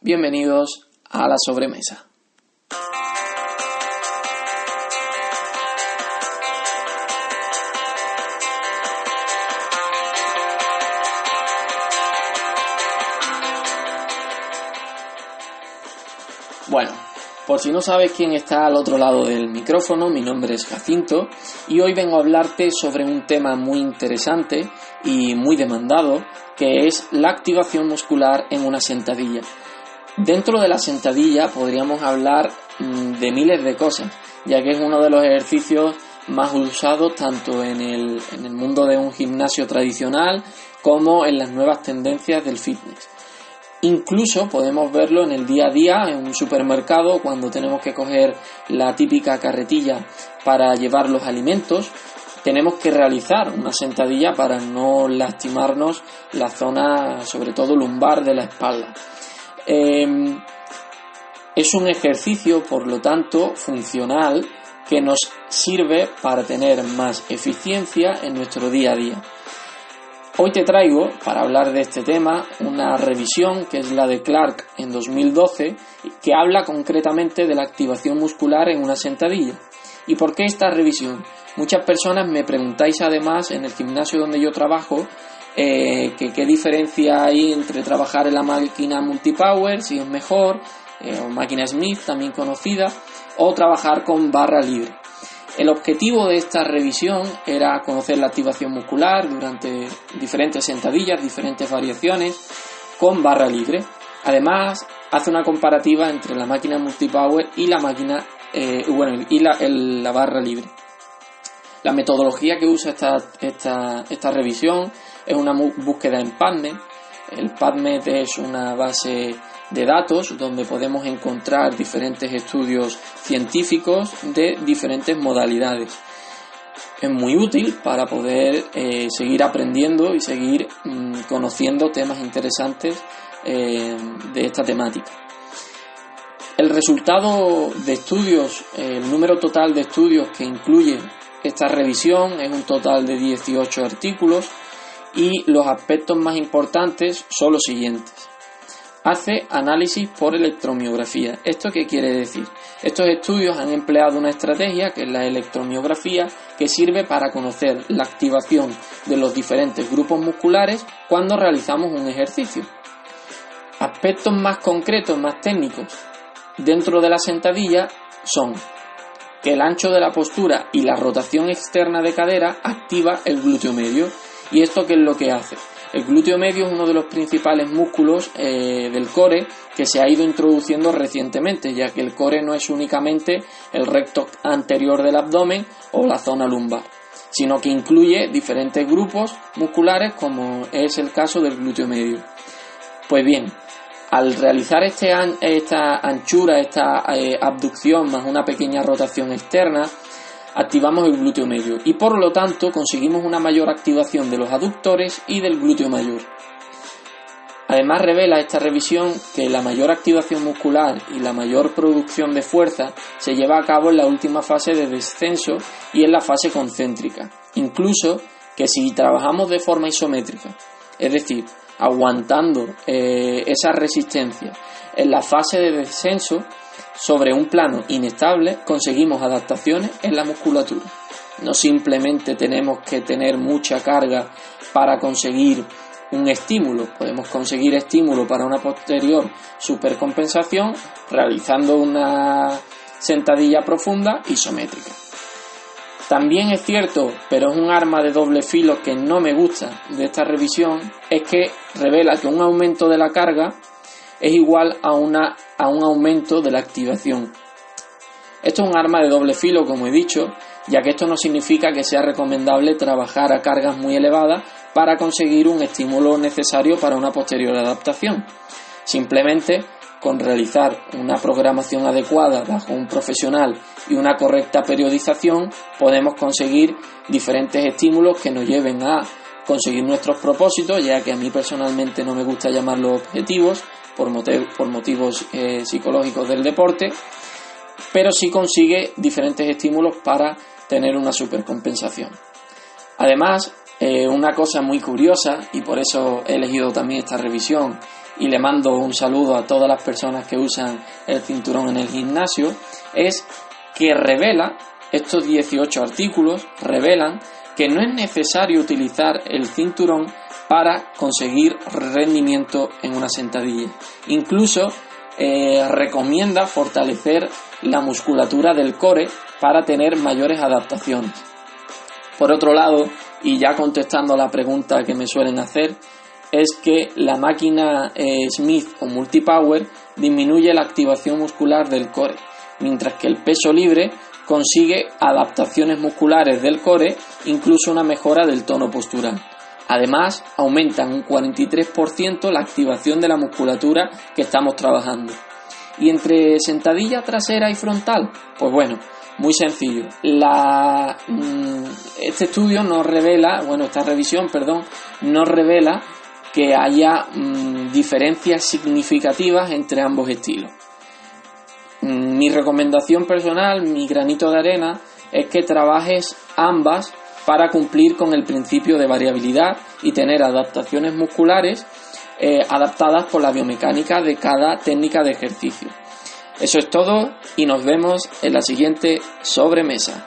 Bienvenidos a la sobremesa. Bueno, por si no sabes quién está al otro lado del micrófono, mi nombre es Jacinto y hoy vengo a hablarte sobre un tema muy interesante y muy demandado que es la activación muscular en una sentadilla. Dentro de la sentadilla podríamos hablar mm, de miles de cosas, ya que es uno de los ejercicios más usados tanto en el, en el mundo de un gimnasio tradicional como en las nuevas tendencias del fitness. Incluso podemos verlo en el día a día en un supermercado cuando tenemos que coger la típica carretilla para llevar los alimentos tenemos que realizar una sentadilla para no lastimarnos la zona, sobre todo lumbar de la espalda. Em, es un ejercicio, por lo tanto, funcional que nos sirve para tener más eficiencia en nuestro día a día. Hoy te traigo, para hablar de este tema, una revisión que es la de Clark en 2012, que habla concretamente de la activación muscular en una sentadilla. ¿Y por qué esta revisión? Muchas personas me preguntáis además en el gimnasio donde yo trabajo eh, que qué diferencia hay entre trabajar en la máquina multipower, si es mejor, eh, o máquina Smith también conocida, o trabajar con barra libre. El objetivo de esta revisión era conocer la activación muscular durante diferentes sentadillas, diferentes variaciones con barra libre. Además, hace una comparativa entre la máquina multipower y la máquina, eh, bueno, y la barra libre. La metodología que usa esta, esta, esta revisión es una búsqueda en PubMed. El PubMed es una base de datos donde podemos encontrar diferentes estudios científicos de diferentes modalidades. Es muy útil para poder eh, seguir aprendiendo y seguir mm, conociendo temas interesantes eh, de esta temática. El resultado de estudios, el número total de estudios que incluye esta revisión es un total de 18 artículos y los aspectos más importantes son los siguientes. Hace análisis por electromiografía. ¿Esto qué quiere decir? Estos estudios han empleado una estrategia que es la electromiografía que sirve para conocer la activación de los diferentes grupos musculares cuando realizamos un ejercicio. Aspectos más concretos, más técnicos dentro de la sentadilla son que el ancho de la postura y la rotación externa de cadera activa el glúteo medio. ¿Y esto qué es lo que hace? El glúteo medio es uno de los principales músculos eh, del core que se ha ido introduciendo recientemente, ya que el core no es únicamente el recto anterior del abdomen o la zona lumbar, sino que incluye diferentes grupos musculares como es el caso del glúteo medio. Pues bien, al realizar este esta anchura, esta eh, abducción más una pequeña rotación externa, activamos el glúteo medio y por lo tanto conseguimos una mayor activación de los aductores y del glúteo mayor. Además revela esta revisión que la mayor activación muscular y la mayor producción de fuerza se lleva a cabo en la última fase de descenso y en la fase concéntrica, incluso que si trabajamos de forma isométrica, es decir, aguantando eh, esa resistencia en la fase de descenso sobre un plano inestable, conseguimos adaptaciones en la musculatura. No simplemente tenemos que tener mucha carga para conseguir un estímulo, podemos conseguir estímulo para una posterior supercompensación realizando una sentadilla profunda isométrica. También es cierto, pero es un arma de doble filo que no me gusta de esta revisión, es que revela que un aumento de la carga es igual a, una, a un aumento de la activación. Esto es un arma de doble filo, como he dicho, ya que esto no significa que sea recomendable trabajar a cargas muy elevadas para conseguir un estímulo necesario para una posterior adaptación. Simplemente con realizar una programación adecuada bajo un profesional y una correcta periodización podemos conseguir diferentes estímulos que nos lleven a conseguir nuestros propósitos, ya que a mí personalmente no me gusta llamarlos objetivos por, por motivos eh, psicológicos del deporte, pero sí consigue diferentes estímulos para tener una supercompensación. Además, eh, una cosa muy curiosa, y por eso he elegido también esta revisión y le mando un saludo a todas las personas que usan el cinturón en el gimnasio, es que revela, estos 18 artículos revelan que no es necesario utilizar el cinturón para conseguir rendimiento en una sentadilla. Incluso eh, recomienda fortalecer la musculatura del core para tener mayores adaptaciones. Por otro lado, y ya contestando a la pregunta que me suelen hacer, es que la máquina eh, Smith o Multipower disminuye la activación muscular del core, mientras que el peso libre consigue adaptaciones musculares del core, incluso una mejora del tono postural. Además, aumentan un 43% la activación de la musculatura que estamos trabajando. Y entre sentadilla trasera y frontal, pues bueno, muy sencillo. Mm, este estudio nos revela, bueno, esta revisión, perdón, nos revela que haya mm, diferencias significativas entre ambos estilos. Mm, mi recomendación personal, mi granito de arena, es que trabajes ambas para cumplir con el principio de variabilidad y tener adaptaciones musculares eh, adaptadas por la biomecánica de cada técnica de ejercicio. Eso es todo y nos vemos en la siguiente sobremesa.